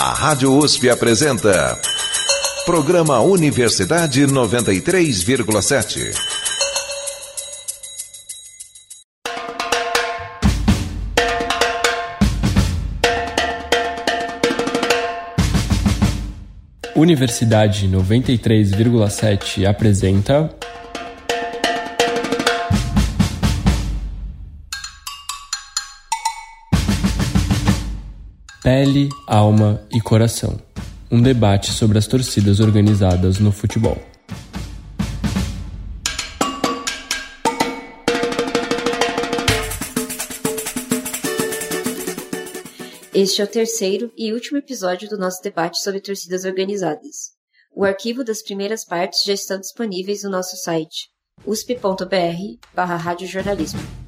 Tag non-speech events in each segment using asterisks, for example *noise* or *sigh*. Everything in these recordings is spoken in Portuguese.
A Rádio USP apresenta. Programa Universidade 93,7. Universidade 93,7 apresenta. Pele, Alma e Coração um debate sobre as torcidas organizadas no futebol. Este é o terceiro e último episódio do nosso debate sobre torcidas organizadas. O arquivo das primeiras partes já estão disponíveis no nosso site usp.br/radiojornalismo.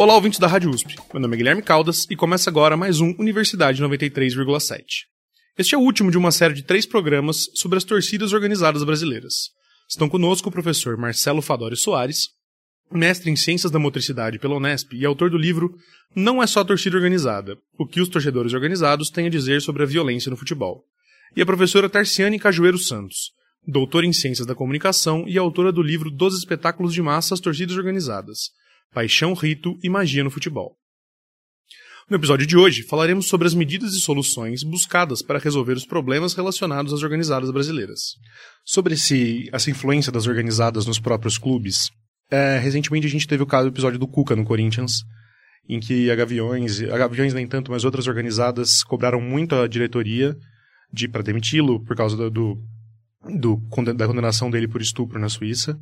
Olá, ouvintes da Rádio USP. Meu nome é Guilherme Caldas e começa agora mais um Universidade 93,7. Este é o último de uma série de três programas sobre as torcidas organizadas brasileiras. Estão conosco o professor Marcelo Fadori Soares, mestre em Ciências da Motricidade pela Unesp e autor do livro Não é só torcida organizada: o que os torcedores organizados têm a dizer sobre a violência no futebol. E a professora Tarciane Cajueiro Santos, doutora em Ciências da Comunicação e autora do livro Dos Espetáculos de Massa As Torcidas Organizadas paixão, rito e magia no futebol. No episódio de hoje, falaremos sobre as medidas e soluções buscadas para resolver os problemas relacionados às organizadas brasileiras. Sobre esse, essa influência das organizadas nos próprios clubes, é, recentemente a gente teve o caso do episódio do Cuca no Corinthians, em que a Gaviões, a Gaviões nem tanto, mas outras organizadas cobraram muito a diretoria de para demiti-lo por causa do, do, do, da condenação dele por estupro na Suíça.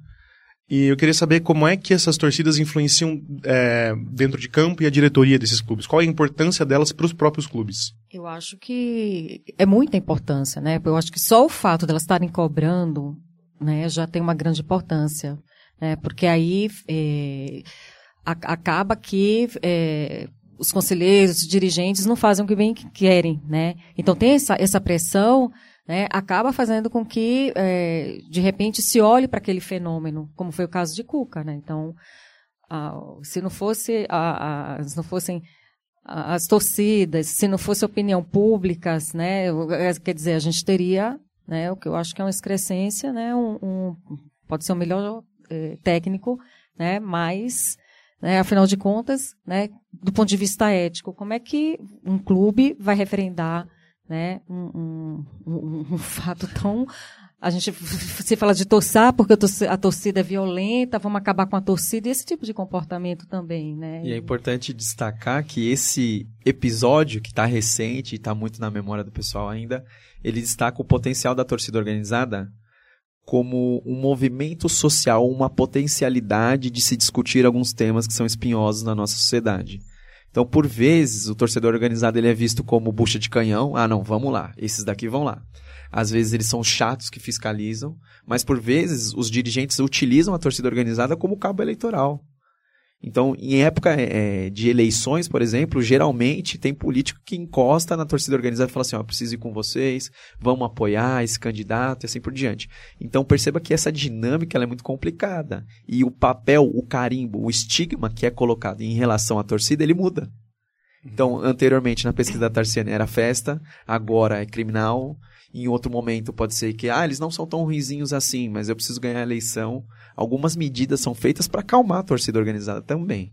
E eu queria saber como é que essas torcidas influenciam é, dentro de campo e a diretoria desses clubes. Qual é a importância delas para os próprios clubes? Eu acho que é muita importância, né? Eu acho que só o fato delas estarem cobrando, né, já tem uma grande importância, né? Porque aí é, a, acaba que é, os conselheiros, os dirigentes não fazem o que bem querem, né? Então tem essa, essa pressão né, acaba fazendo com que, é, de repente, se olhe para aquele fenômeno, como foi o caso de Cuca. Né? Então, a, se não fosse a, a, se não fossem as torcidas, se não fosse opinião públicas, né, é, quer dizer, a gente teria, né, o que eu acho que é uma excrescência, né, um, um pode ser o um melhor é, técnico, né, mas, né, afinal de contas, né, do ponto de vista ético, como é que um clube vai referendar né? Um, um, um, *laughs* fato tão a gente se fala de torçar porque a torcida é violenta, vamos acabar com a torcida e esse tipo de comportamento também, né? E é importante destacar que esse episódio que está recente e está muito na memória do pessoal ainda, ele destaca o potencial da torcida organizada como um movimento social, uma potencialidade de se discutir alguns temas que são espinhosos na nossa sociedade. Então, por vezes, o torcedor organizado ele é visto como bucha de canhão. Ah, não, vamos lá, esses daqui vão lá. Às vezes eles são chatos que fiscalizam, mas por vezes os dirigentes utilizam a torcida organizada como cabo eleitoral. Então, em época é, de eleições, por exemplo, geralmente tem político que encosta na torcida organizada e fala assim: ó, preciso ir com vocês, vamos apoiar esse candidato e assim por diante. Então, perceba que essa dinâmica é muito complicada. E o papel, o carimbo, o estigma que é colocado em relação à torcida, ele muda. Então, anteriormente, na pesquisa da Tarciana era festa, agora é criminal. Em outro momento pode ser que, ah, eles não são tão ruizinhos assim, mas eu preciso ganhar a eleição algumas medidas são feitas para acalmar a torcida organizada também.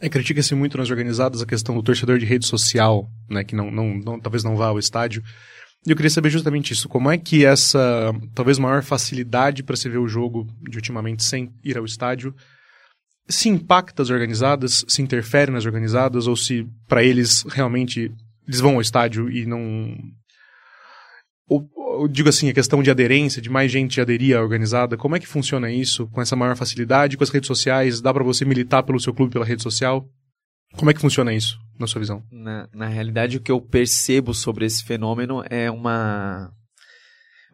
É, critica-se muito nas organizadas a questão do torcedor de rede social, né, que não, não, não, talvez não vá ao estádio. E eu queria saber justamente isso, como é que essa, talvez maior facilidade para se ver o jogo de ultimamente sem ir ao estádio, se impacta as organizadas, se interfere nas organizadas, ou se para eles realmente eles vão ao estádio e não eu digo assim, a questão de aderência, de mais gente aderir à organizada, como é que funciona isso com essa maior facilidade, com as redes sociais? Dá para você militar pelo seu clube pela rede social? Como é que funciona isso, na sua visão? Na, na realidade, o que eu percebo sobre esse fenômeno é uma,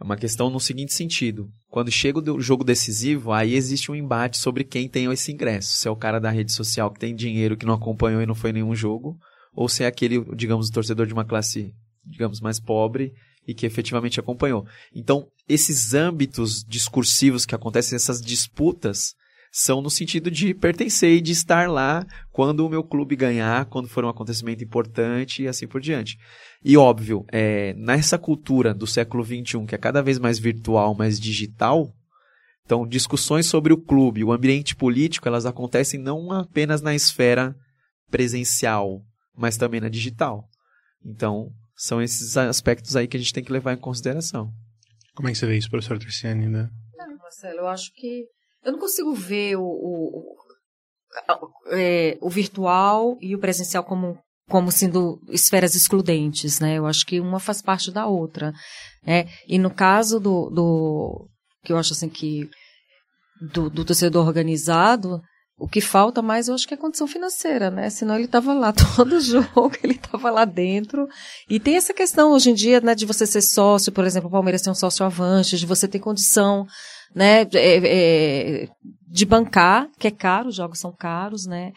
uma questão no seguinte sentido. Quando chega o jogo decisivo, aí existe um embate sobre quem tem esse ingresso. Se é o cara da rede social que tem dinheiro, que não acompanhou e não foi em nenhum jogo, ou se é aquele, digamos, torcedor de uma classe, digamos, mais pobre e que efetivamente acompanhou. Então, esses âmbitos discursivos que acontecem, essas disputas, são no sentido de pertencer e de estar lá quando o meu clube ganhar, quando for um acontecimento importante e assim por diante. E óbvio, é, nessa cultura do século XXI, que é cada vez mais virtual, mais digital, então discussões sobre o clube, o ambiente político, elas acontecem não apenas na esfera presencial, mas também na digital. Então, são esses aspectos aí que a gente tem que levar em consideração. Como é que você vê isso, professor Terciane? Né? Não, Marcelo, eu acho que eu não consigo ver o, o, o, é, o virtual e o presencial como, como sendo esferas excludentes, né? Eu acho que uma faz parte da outra. Né? E no caso do, do que eu acho assim que do, do torcedor organizado, o que falta mais, eu acho que é a condição financeira, né? Senão ele estava lá *laughs* todo jogo, ele estava lá dentro. E tem essa questão hoje em dia, né, de você ser sócio, por exemplo, o Palmeiras tem um sócio avante, de você ter condição, né, é, é, de bancar, que é caro, os jogos são caros, né?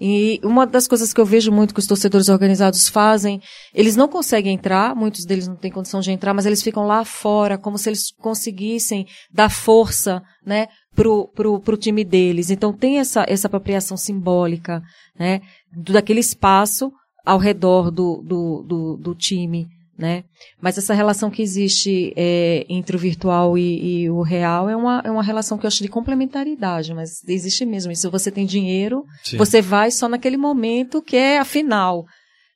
E uma das coisas que eu vejo muito que os torcedores organizados fazem, eles não conseguem entrar, muitos deles não têm condição de entrar, mas eles ficam lá fora, como se eles conseguissem dar força, né, pro, pro, pro time deles. Então tem essa, essa apropriação simbólica, né, daquele espaço ao redor do, do, do, do time, né? Mas essa relação que existe é, entre o virtual e, e, o real é uma, é uma relação que eu acho de complementaridade, mas existe mesmo. Se você tem dinheiro, Sim. você vai só naquele momento que é a final,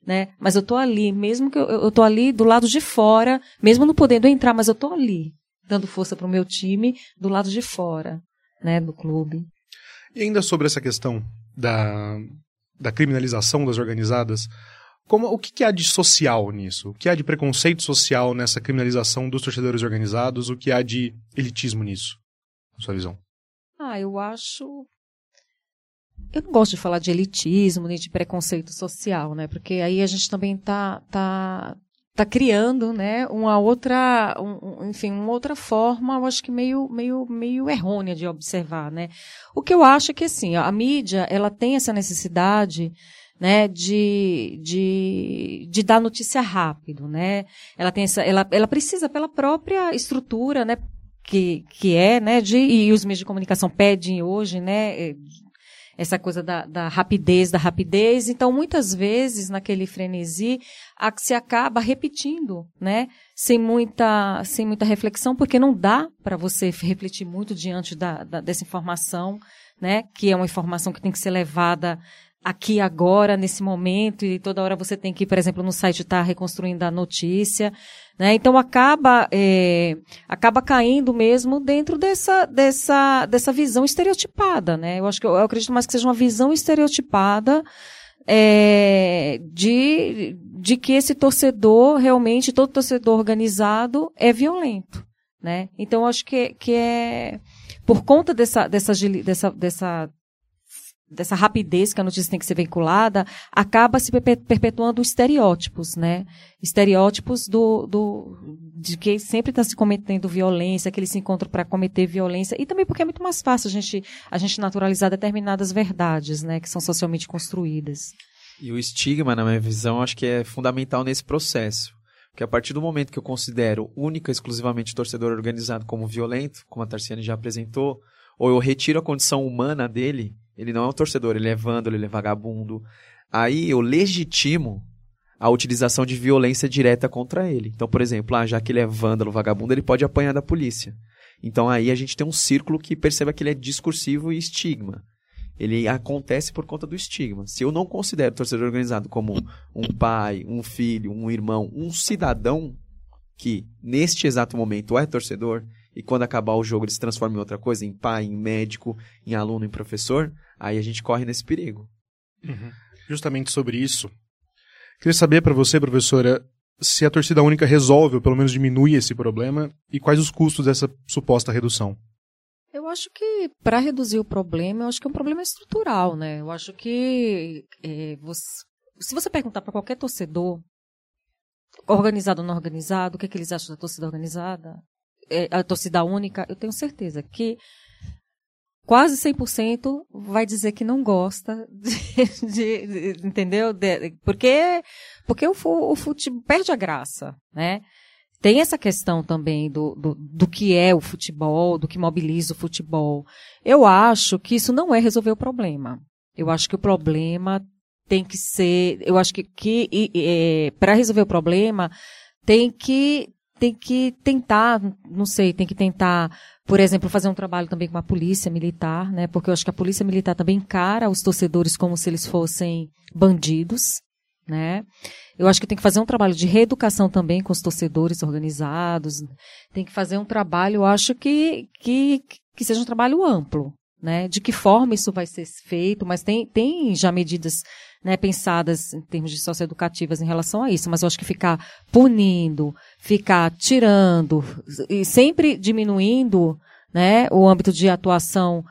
né? Mas eu tô ali, mesmo que eu, eu tô ali do lado de fora, mesmo não podendo entrar, mas eu tô ali, dando força para o meu time do lado de fora, né, do clube. E ainda sobre essa questão da, da criminalização das organizadas, como, o que, que há de social nisso? O que há de preconceito social nessa criminalização dos torcedores organizados? O que há de elitismo nisso, na sua visão? Ah, eu acho. Eu não gosto de falar de elitismo nem de preconceito social, né? Porque aí a gente também tá, tá, tá criando, né, uma outra, um, enfim, uma outra forma, eu acho que meio, meio, meio errônea de observar, né? O que eu acho é que, assim, a mídia, ela tem essa necessidade né, de, de, de dar notícia rápido, né? Ela tem essa, ela, ela precisa pela própria estrutura, né, que, que é, né, de, e os meios de comunicação pedem hoje, né, é, essa coisa da, da rapidez, da rapidez. Então, muitas vezes, naquele frenesi, a, se acaba repetindo, né? Sem muita, sem muita reflexão, porque não dá para você refletir muito diante da, da, dessa informação, né? Que é uma informação que tem que ser levada aqui agora, nesse momento, e toda hora você tem que, por exemplo, no site estar tá reconstruindo a notícia. Né? Então acaba, é, acaba caindo mesmo dentro dessa, dessa, dessa visão estereotipada. Né? Eu acho que eu, eu acredito mais que seja uma visão estereotipada é, de, de que esse torcedor, realmente, todo torcedor organizado é violento. Né? Então, acho que, que é por conta dessa, dessa, dessa, dessa dessa rapidez que a notícia tem que ser vinculada, acaba se perpetuando estereótipos, né? Estereótipos do, do de que sempre está se cometendo violência, que eles se encontram para cometer violência, e também porque é muito mais fácil a gente, a gente naturalizar determinadas verdades, né? Que são socialmente construídas. E o estigma, na minha visão, acho que é fundamental nesse processo. Porque a partir do momento que eu considero única e exclusivamente torcedor organizado como violento, como a Tarciane já apresentou, ou eu retiro a condição humana dele, ele não é um torcedor, ele é vândalo, ele é vagabundo. Aí eu legitimo a utilização de violência direta contra ele. Então, por exemplo, ah, já que ele é vândalo, vagabundo, ele pode apanhar da polícia. Então aí a gente tem um círculo que perceba que ele é discursivo e estigma. Ele acontece por conta do estigma. Se eu não considero o torcedor organizado como um pai, um filho, um irmão, um cidadão que neste exato momento é torcedor e quando acabar o jogo ele se transforma em outra coisa, em pai, em médico, em aluno, em professor, aí a gente corre nesse perigo. Uhum. Justamente sobre isso, queria saber para você, professora, se a torcida única resolve ou pelo menos diminui esse problema e quais os custos dessa suposta redução. Eu acho que para reduzir o problema, eu acho que é um problema estrutural, né? Eu acho que é, você, se você perguntar para qualquer torcedor, organizado ou não organizado, o que, é que eles acham da torcida organizada, a torcida única, eu tenho certeza que quase 100% vai dizer que não gosta de, *laughs* de, de entendeu? De, porque porque o, o futebol perde a graça, né? tem essa questão também do, do, do que é o futebol, do que mobiliza o futebol. Eu acho que isso não é resolver o problema. Eu acho que o problema tem que ser, eu acho que, que é, para resolver o problema tem que tem que tentar, não sei, tem que tentar, por exemplo, fazer um trabalho também com a polícia militar, né? Porque eu acho que a polícia militar também encara os torcedores como se eles fossem bandidos, né? Eu acho que tem que fazer um trabalho de reeducação também com os torcedores organizados. Tem que fazer um trabalho, eu acho que, que, que seja um trabalho amplo, né? De que forma isso vai ser feito, mas tem, tem já medidas né, pensadas em termos de socioeducativas em relação a isso, mas eu acho que ficar punindo, ficar tirando e sempre diminuindo né, o âmbito de atuação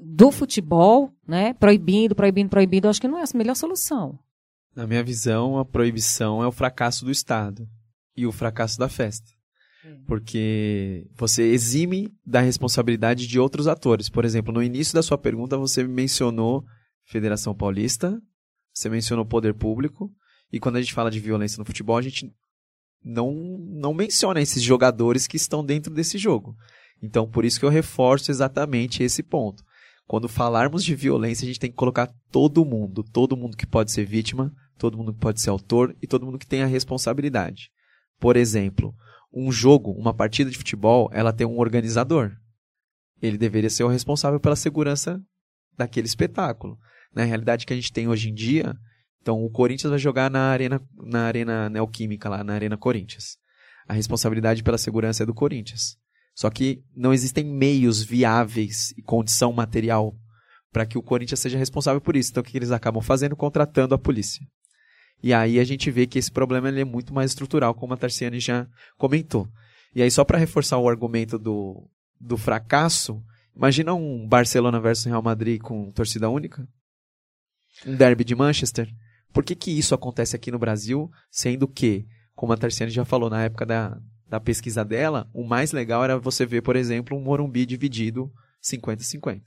do futebol, né, proibindo, proibindo, proibindo, eu acho que não é a melhor solução. Na minha visão, a proibição é o fracasso do Estado e o fracasso da festa. Porque você exime da responsabilidade de outros atores. Por exemplo, no início da sua pergunta, você mencionou Federação Paulista, você mencionou poder público, e quando a gente fala de violência no futebol, a gente não, não menciona esses jogadores que estão dentro desse jogo. Então, por isso que eu reforço exatamente esse ponto. Quando falarmos de violência, a gente tem que colocar todo mundo, todo mundo que pode ser vítima, todo mundo que pode ser autor e todo mundo que tem a responsabilidade. Por exemplo, um jogo, uma partida de futebol, ela tem um organizador. Ele deveria ser o responsável pela segurança daquele espetáculo. Na realidade que a gente tem hoje em dia, então o Corinthians vai jogar na arena, na arena neoquímica lá, na arena Corinthians. A responsabilidade pela segurança é do Corinthians. Só que não existem meios viáveis e condição material para que o Corinthians seja responsável por isso. Então o que eles acabam fazendo? Contratando a polícia. E aí a gente vê que esse problema é muito mais estrutural, como a Tarciane já comentou. E aí, só para reforçar o argumento do, do fracasso, imagina um Barcelona versus Real Madrid com torcida única? Um derby de Manchester? Por que, que isso acontece aqui no Brasil, sendo que, como a Tarciane já falou na época da, da pesquisa dela, o mais legal era você ver, por exemplo, um Morumbi dividido 50-50.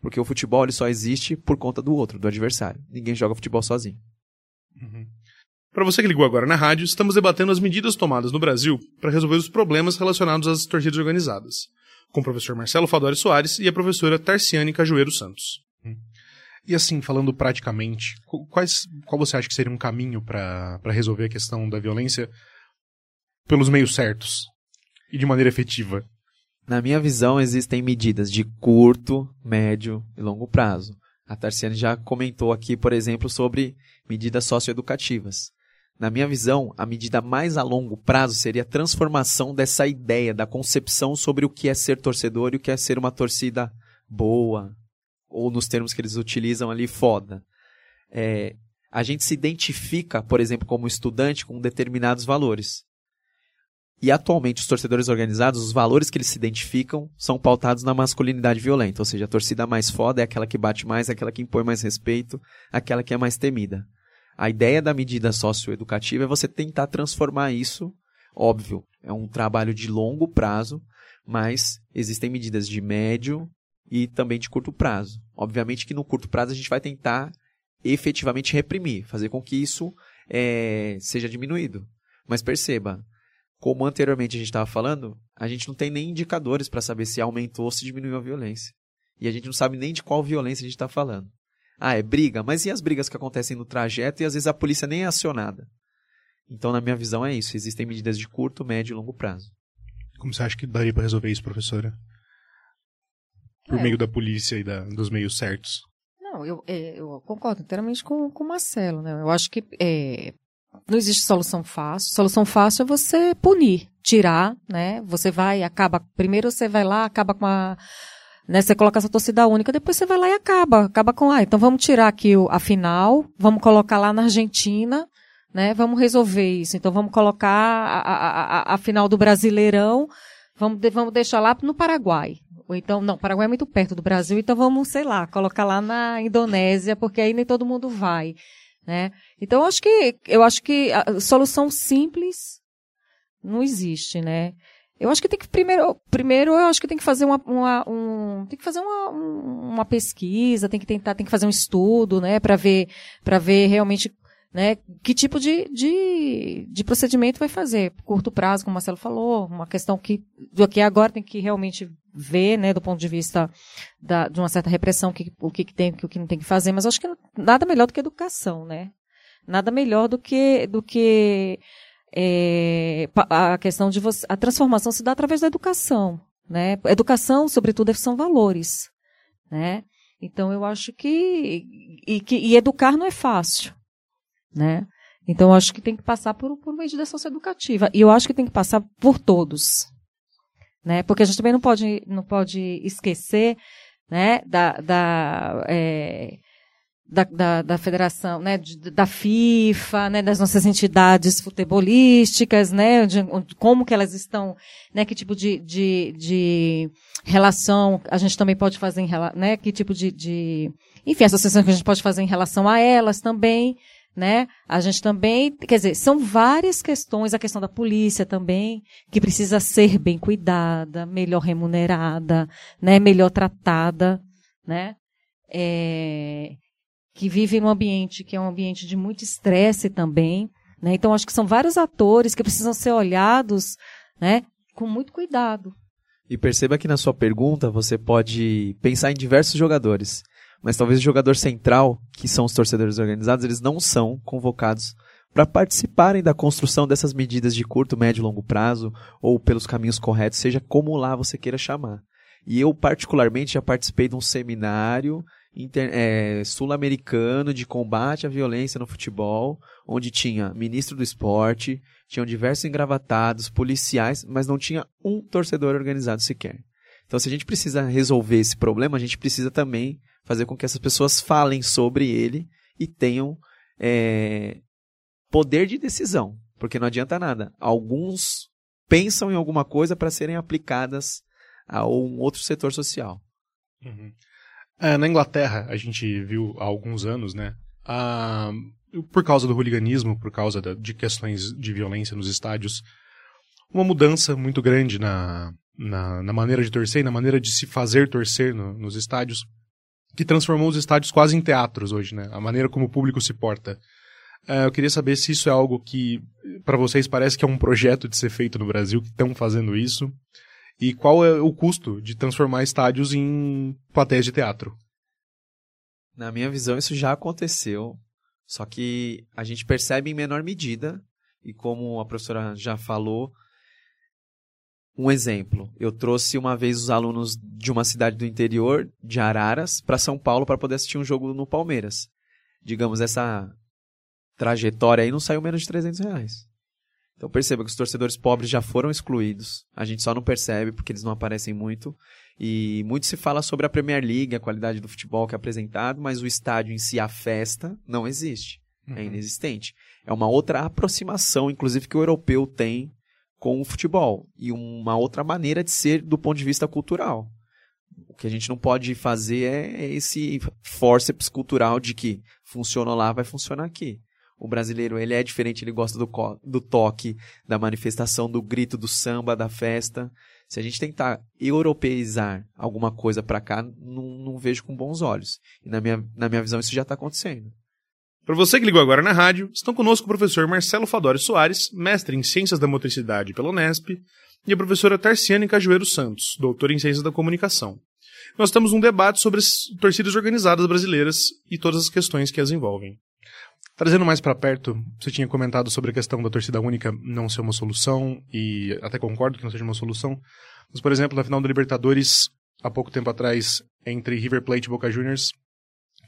Porque o futebol ele só existe por conta do outro, do adversário. Ninguém joga futebol sozinho. Uhum. Para você que ligou agora na rádio, estamos debatendo as medidas tomadas no Brasil para resolver os problemas relacionados às torcidas organizadas, com o professor Marcelo Fadori Soares e a professora Tarciane Cajueiro Santos. Uhum. E assim, falando praticamente, quais, qual você acha que seria um caminho para resolver a questão da violência pelos meios certos e de maneira efetiva? Na minha visão, existem medidas de curto, médio e longo prazo. A Tarciane já comentou aqui, por exemplo, sobre medidas socioeducativas. Na minha visão, a medida mais a longo prazo seria a transformação dessa ideia, da concepção sobre o que é ser torcedor e o que é ser uma torcida boa, ou nos termos que eles utilizam ali, foda. É, a gente se identifica, por exemplo, como estudante com determinados valores. E atualmente os torcedores organizados, os valores que eles se identificam são pautados na masculinidade violenta, ou seja, a torcida mais foda é aquela que bate mais, é aquela que impõe mais respeito, aquela que é mais temida. A ideia da medida socioeducativa é você tentar transformar isso, óbvio, é um trabalho de longo prazo, mas existem medidas de médio e também de curto prazo. Obviamente que no curto prazo a gente vai tentar efetivamente reprimir, fazer com que isso é, seja diminuído. Mas perceba, como anteriormente a gente estava falando, a gente não tem nem indicadores para saber se aumentou ou se diminuiu a violência. E a gente não sabe nem de qual violência a gente está falando. Ah, é briga? Mas e as brigas que acontecem no trajeto e às vezes a polícia nem é acionada? Então, na minha visão, é isso. Existem medidas de curto, médio e longo prazo. Como você acha que daria para resolver isso, professora? Por é. meio da polícia e da, dos meios certos. Não, eu, é, eu concordo inteiramente com, com o Marcelo. Né? Eu acho que é, não existe solução fácil. Solução fácil é você punir, tirar, né? Você vai, acaba. Primeiro você vai lá, acaba com a. Né, você coloca essa torcida única, depois você vai lá e acaba. Acaba com, ah, então vamos tirar aqui a final, vamos colocar lá na Argentina, né? Vamos resolver isso. Então vamos colocar a, a, a, a final do Brasileirão, vamos, vamos deixar lá no Paraguai. Ou então, não, Paraguai é muito perto do Brasil, então vamos, sei lá, colocar lá na Indonésia, porque aí nem todo mundo vai. Né? Então, eu acho que, eu acho que a solução simples não existe, né? Eu acho que tem que primeiro, primeiro eu acho que tem que fazer uma, uma um, tem que fazer uma, uma pesquisa, tem que tentar, tem que fazer um estudo, né, para ver, para ver realmente né? Que tipo de, de, de procedimento vai fazer? Curto prazo, como o Marcelo falou, uma questão que do que agora tem que realmente ver, né, do ponto de vista da, de uma certa repressão, que, o que, que tem, o que não tem que fazer, mas acho que nada melhor do que educação, né? Nada melhor do que, do que é, a questão de você, a transformação se dá através da educação, né? Educação, sobretudo, são valores, né? Então eu acho que e, que e educar não é fácil, né? Então eu acho que tem que passar por, por meio de socioeducativa e eu acho que tem que passar por todos, né? Porque a gente também não pode não pode esquecer, né? Da, da é, da, da, da, federação, né, da FIFA, né, das nossas entidades futebolísticas, né, de, como que elas estão, né, que tipo de, de, de relação a gente também pode fazer em né, que tipo de, de, enfim, associação que a gente pode fazer em relação a elas também, né, a gente também, quer dizer, são várias questões, a questão da polícia também, que precisa ser bem cuidada, melhor remunerada, né, melhor tratada, né, é, que vive num ambiente que é um ambiente de muito estresse também. Né? Então, acho que são vários atores que precisam ser olhados né, com muito cuidado. E perceba que na sua pergunta você pode pensar em diversos jogadores, mas talvez o jogador central, que são os torcedores organizados, eles não são convocados para participarem da construção dessas medidas de curto, médio e longo prazo, ou pelos caminhos corretos, seja como lá você queira chamar. E eu, particularmente, já participei de um seminário é, sul-americano de combate à violência no futebol, onde tinha ministro do esporte, tinham diversos engravatados, policiais, mas não tinha um torcedor organizado sequer. Então, se a gente precisa resolver esse problema, a gente precisa também fazer com que essas pessoas falem sobre ele e tenham é, poder de decisão, porque não adianta nada. Alguns pensam em alguma coisa para serem aplicadas a um outro setor social. Uhum. É, na Inglaterra, a gente viu há alguns anos, né? A, por causa do hooliganismo, por causa da, de questões de violência nos estádios, uma mudança muito grande na, na, na, maneira de torcer e na maneira de se fazer torcer no, nos estádios, que transformou os estádios quase em teatros hoje, né? A maneira como o público se porta. É, eu queria saber se isso é algo que, para vocês, parece que é um projeto de ser feito no Brasil, que estão fazendo isso. E qual é o custo de transformar estádios em plateias de teatro? Na minha visão, isso já aconteceu, só que a gente percebe em menor medida, e como a professora já falou, um exemplo. Eu trouxe uma vez os alunos de uma cidade do interior, de Araras, para São Paulo para poder assistir um jogo no Palmeiras. Digamos, essa trajetória aí não saiu menos de 300 reais. Então perceba que os torcedores pobres já foram excluídos. A gente só não percebe porque eles não aparecem muito. E muito se fala sobre a Premier League, a qualidade do futebol que é apresentado, mas o estádio em si, a festa, não existe. É uhum. É inexistente. É uma outra aproximação, inclusive, que o europeu tem com o futebol. E uma outra maneira de ser do ponto de vista cultural. O que a gente não pode fazer é esse forceps cultural de que funcionou lá, vai funcionar aqui. O brasileiro, ele é diferente, ele gosta do, do toque, da manifestação, do grito, do samba, da festa. Se a gente tentar europeizar alguma coisa para cá, não, não, vejo com bons olhos. E na minha, na minha visão, isso já está acontecendo. Para você que ligou agora na rádio, estão conosco o professor Marcelo Fadori Soares, mestre em Ciências da Motricidade pela Unesp, e a professora Tarciane Cajueiro Santos, doutora em Ciências da Comunicação. Nós estamos num debate sobre as torcidas organizadas brasileiras e todas as questões que as envolvem. Trazendo mais para perto, você tinha comentado sobre a questão da torcida única não ser uma solução, e até concordo que não seja uma solução. Mas, por exemplo, na final da Libertadores, há pouco tempo atrás, entre River Plate e Boca Juniors,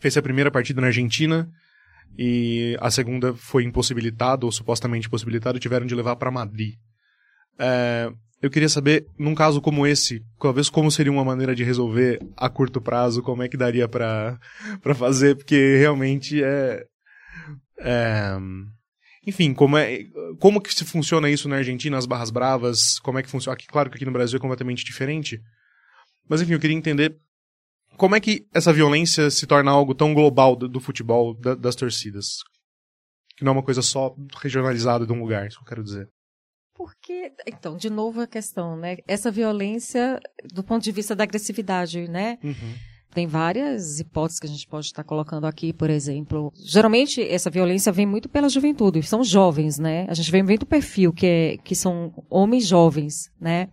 fez a primeira partida na Argentina, e a segunda foi impossibilitada, ou supostamente impossibilitada, e tiveram de levar para Madrid. É, eu queria saber, num caso como esse, talvez como seria uma maneira de resolver a curto prazo, como é que daria para fazer, porque realmente é, é, enfim, como, é, como que se funciona isso na Argentina, as barras bravas, como é que funciona, aqui, claro que aqui no Brasil é completamente diferente, mas enfim, eu queria entender como é que essa violência se torna algo tão global do, do futebol, da, das torcidas, que não é uma coisa só regionalizada de um lugar, isso que eu quero dizer. Porque, então, de novo a questão, né? Essa violência do ponto de vista da agressividade, né? Uhum Tem várias hipóteses que a gente pode estar colocando aqui, por exemplo. Geralmente, essa violência vem muito pela juventude, são vens, né? A gente vê muito perfil, que, é, que são homens jovens, né?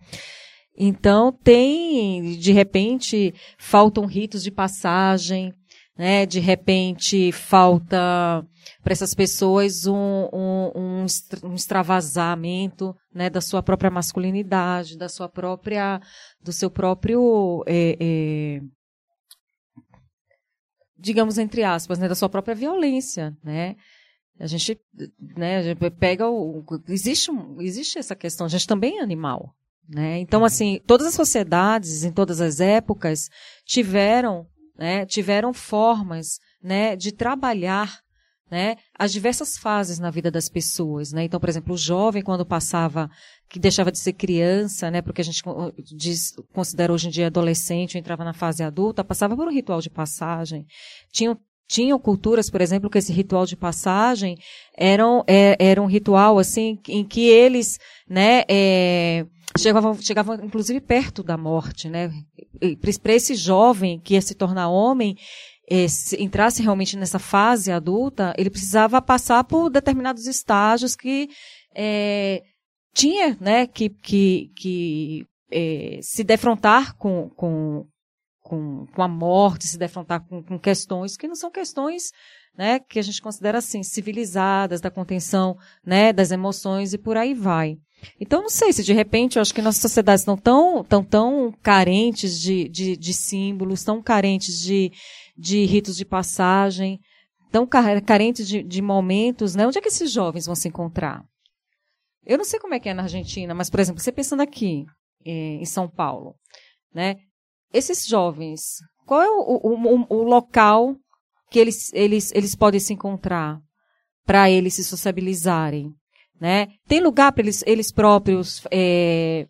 Então, tem, de repente, faltam ritos de passagem, né? De repente, falta para essas pessoas um, um, um, um extravasamento, né? Da sua própria masculinidade, da sua própria, do seu próprio, é, é, digamos entre aspas, né? Da sua própria violência, né? A gente, né, a gente pega o. Existe, existe essa questão, a gente também é animal. Né? Então, uhum. assim, todas as sociedades, em todas as épocas, tiveram, né, tiveram formas né, de trabalhar né, as diversas fases na vida das pessoas, né? Então, por exemplo, o jovem quando passava, que deixava de ser criança, né, porque a gente diz, considera hoje em dia adolescente, entrava na fase adulta, passava por um ritual de passagem. Tinham tinham culturas, por exemplo, que esse ritual de passagem era, é, era um ritual assim em que eles, né, é, chegavam, chegavam inclusive perto da morte, né? Para esse jovem que ia se tornar homem, se entrasse realmente nessa fase adulta, ele precisava passar por determinados estágios que é, tinha, né, que, que, que é, se defrontar com, com, com, com a morte, se defrontar com, com questões que não são questões né, que a gente considera assim, civilizadas, da contenção né, das emoções e por aí vai. Então, não sei se de repente eu acho que nossas sociedades estão tão, tão, tão carentes de, de, de símbolos, tão carentes de, de ritos de passagem, tão carentes de, de momentos, né? Onde é que esses jovens vão se encontrar? Eu não sei como é que é na Argentina, mas, por exemplo, você pensando aqui, em São Paulo, né? Esses jovens, qual é o, o, o, o local que eles, eles, eles podem se encontrar para eles se sociabilizarem? Né? Tem lugar para eles, eles próprios é,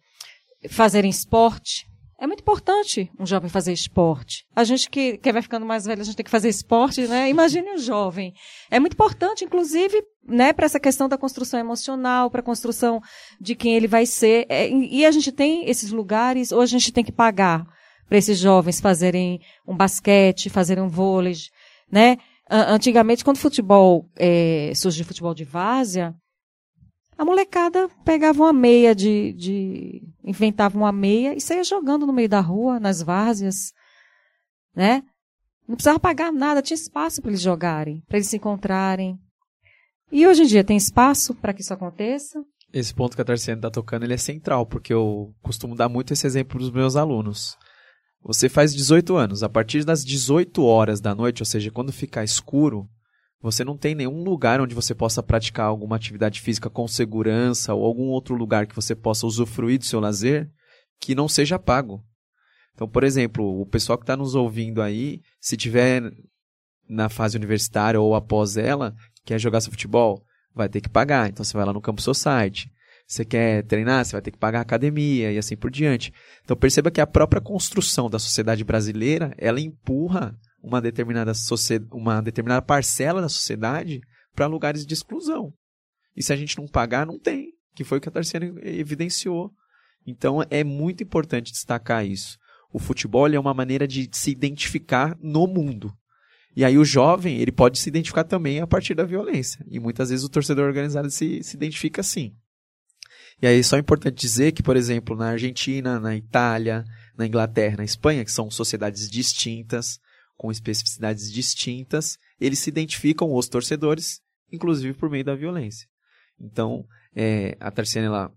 fazerem esporte? É muito importante um jovem fazer esporte. A gente que, que vai ficando mais velho, a gente tem que fazer esporte, né? Imagine um jovem. É muito importante, inclusive, né, para essa questão da construção emocional, para a construção de quem ele vai ser. É, e a gente tem esses lugares, ou a gente tem que pagar para esses jovens fazerem um basquete, fazerem um vôlei, né? Antigamente, quando o futebol é, surgiu futebol de várzea, a molecada pegava uma meia de, de. inventava uma meia e saía jogando no meio da rua, nas várzeas. Né? Não precisava pagar nada, tinha espaço para eles jogarem, para eles se encontrarem. E hoje em dia tem espaço para que isso aconteça? Esse ponto que a Tarciana está tocando ele é central, porque eu costumo dar muito esse exemplo para os meus alunos. Você faz 18 anos, a partir das 18 horas da noite, ou seja, quando ficar escuro, você não tem nenhum lugar onde você possa praticar alguma atividade física com segurança ou algum outro lugar que você possa usufruir do seu lazer que não seja pago. Então, por exemplo, o pessoal que está nos ouvindo aí, se tiver na fase universitária ou após ela, quer jogar seu futebol, vai ter que pagar. Então, você vai lá no Campo Society. Você quer treinar, você vai ter que pagar a academia e assim por diante. Então, perceba que a própria construção da sociedade brasileira, ela empurra uma determinada, uma determinada parcela da sociedade para lugares de exclusão. E se a gente não pagar, não tem, que foi o que a Tarciana evidenciou. Então é muito importante destacar isso. O futebol é uma maneira de se identificar no mundo. E aí o jovem, ele pode se identificar também a partir da violência. E muitas vezes o torcedor organizado se, se identifica assim. E aí só é importante dizer que, por exemplo, na Argentina, na Itália, na Inglaterra, na Espanha, que são sociedades distintas, com especificidades distintas, eles se identificam, os torcedores, inclusive por meio da violência. Então, é, a Tarciana ela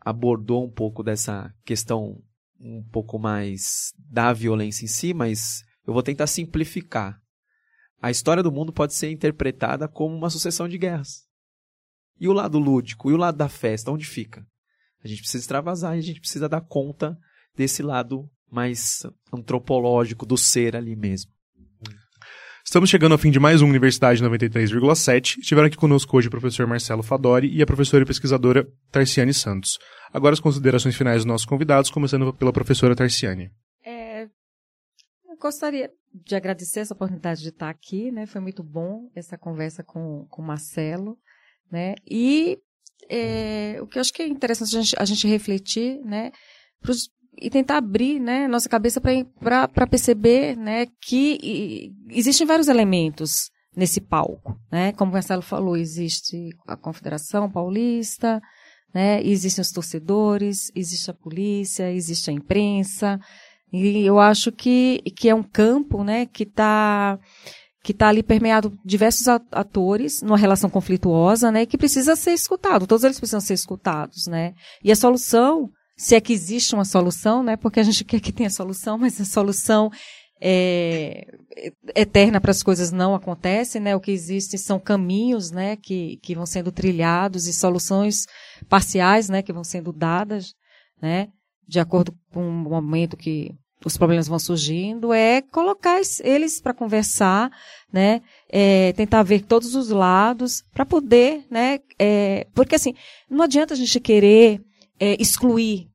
abordou um pouco dessa questão um pouco mais da violência em si, mas eu vou tentar simplificar. A história do mundo pode ser interpretada como uma sucessão de guerras. E o lado lúdico, e o lado da festa, onde fica? A gente precisa extravasar e a gente precisa dar conta desse lado mais antropológico do ser ali mesmo. Estamos chegando ao fim de mais um Universidade 93,7. Estiveram aqui conosco hoje o professor Marcelo Fadori e a professora e pesquisadora Tarciane Santos. Agora as considerações finais dos nossos convidados, começando pela professora Tarciane. É, eu gostaria de agradecer essa oportunidade de estar aqui, né? Foi muito bom essa conversa com, com o Marcelo, né? E é, o que eu acho que é interessante a gente, a gente refletir, né? Pros, e tentar abrir né, nossa cabeça para perceber né, que e, existem vários elementos nesse palco. Né? Como o Marcelo falou, existe a Confederação Paulista, né, existem os torcedores, existe a polícia, existe a imprensa, e eu acho que, que é um campo né, que está que está ali permeado diversos atores numa relação conflituosa, né, que precisa ser escutado. Todos eles precisam ser escutados, né. E a solução, se é que existe uma solução, né, porque a gente *laughs* quer que tenha solução, mas a solução é, eterna para as coisas não acontece, né? O que existe são caminhos, né, que, que vão sendo trilhados e soluções parciais, né, que vão sendo dadas, né, de acordo com o momento que os problemas vão surgindo, é colocar eles para conversar, né? É, tentar ver todos os lados para poder, né? É, porque assim, não adianta a gente querer é, excluir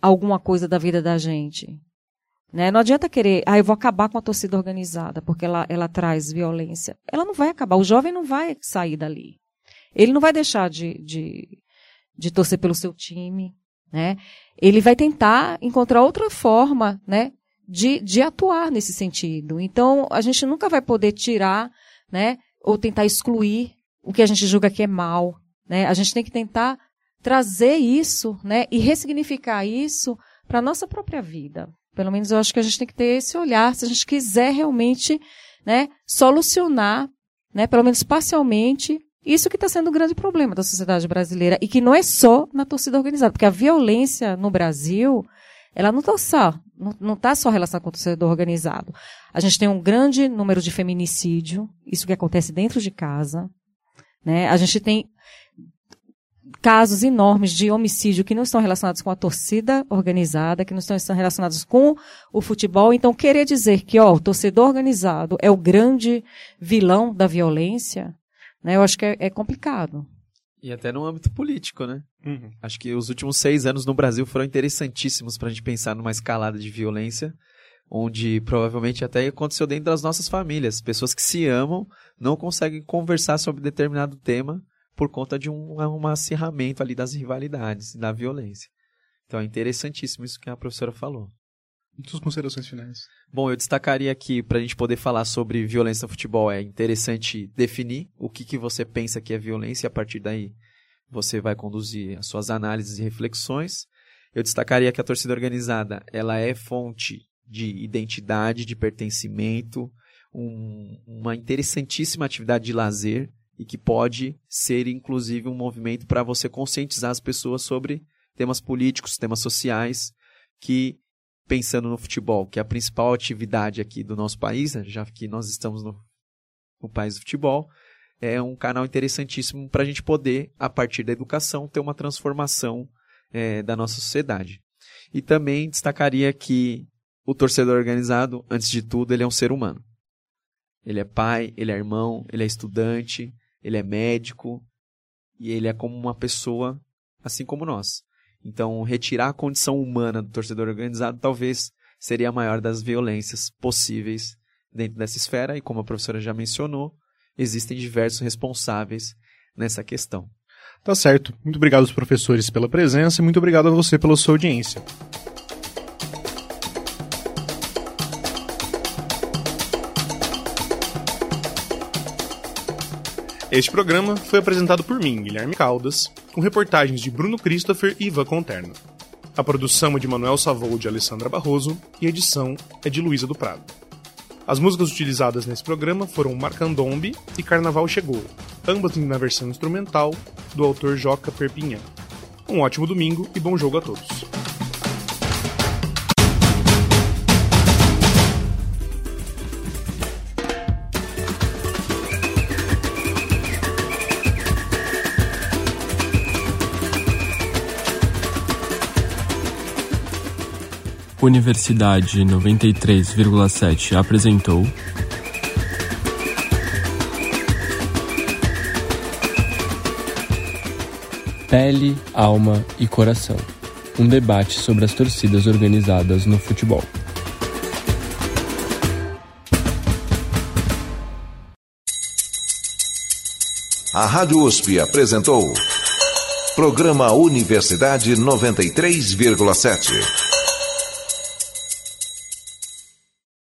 alguma coisa da vida da gente. Né? Não adianta querer, ah, eu vou acabar com a torcida organizada, porque ela, ela traz violência. Ela não vai acabar, o jovem não vai sair dali. Ele não vai deixar de, de, de torcer pelo seu time, né? Ele vai tentar encontrar outra forma, né, de, de atuar nesse sentido. Então, a gente nunca vai poder tirar, né, ou tentar excluir o que a gente julga que é mal, né? A gente tem que tentar trazer isso, né, e ressignificar isso para nossa própria vida. Pelo menos eu acho que a gente tem que ter esse olhar, se a gente quiser realmente, né, solucionar, né, pelo menos parcialmente, isso que está sendo o grande problema da sociedade brasileira e que não é só na torcida organizada, porque a violência no Brasil, ela não está só, não está só relacionada com o torcedor organizado. A gente tem um grande número de feminicídio, isso que acontece dentro de casa, né? A gente tem casos enormes de homicídio que não estão relacionados com a torcida organizada, que não estão, estão relacionados com o futebol. Então, querer dizer que ó, o torcedor organizado é o grande vilão da violência, né? Eu acho que é, é complicado. E até no âmbito político, né? Uhum. Acho que os últimos seis anos no Brasil foram interessantíssimos para a gente pensar numa escalada de violência, onde provavelmente até aconteceu dentro das nossas famílias. Pessoas que se amam não conseguem conversar sobre determinado tema por conta de um, um acirramento ali das rivalidades, da violência. Então é interessantíssimo isso que a professora falou. Suas considerações finais. Bom, eu destacaria aqui, para a gente poder falar sobre violência no futebol, é interessante definir o que, que você pensa que é violência e a partir daí você vai conduzir as suas análises e reflexões. Eu destacaria que a torcida organizada ela é fonte de identidade, de pertencimento, um, uma interessantíssima atividade de lazer e que pode ser, inclusive, um movimento para você conscientizar as pessoas sobre temas políticos, temas sociais que pensando no futebol, que é a principal atividade aqui do nosso país, né, já que nós estamos no, no país do futebol, é um canal interessantíssimo para a gente poder, a partir da educação, ter uma transformação é, da nossa sociedade. E também destacaria que o torcedor organizado, antes de tudo, ele é um ser humano. Ele é pai, ele é irmão, ele é estudante, ele é médico e ele é como uma pessoa assim como nós. Então, retirar a condição humana do torcedor organizado talvez seria a maior das violências possíveis dentro dessa esfera, e como a professora já mencionou, existem diversos responsáveis nessa questão. Tá certo. Muito obrigado aos professores pela presença e muito obrigado a você pela sua audiência. Este programa foi apresentado por mim, Guilherme Caldas, com reportagens de Bruno Christopher e Ivan Conterno. A produção é de Manuel Savou de Alessandra Barroso e a edição é de Luísa do Prado. As músicas utilizadas nesse programa foram Marcandombe e Carnaval Chegou, ambas na versão instrumental do autor Joca Perpignan. Um ótimo domingo e bom jogo a todos. Universidade 93,7 apresentou. Pele, Alma e Coração um debate sobre as torcidas organizadas no futebol. A Rádio USP apresentou Programa Universidade 93,7.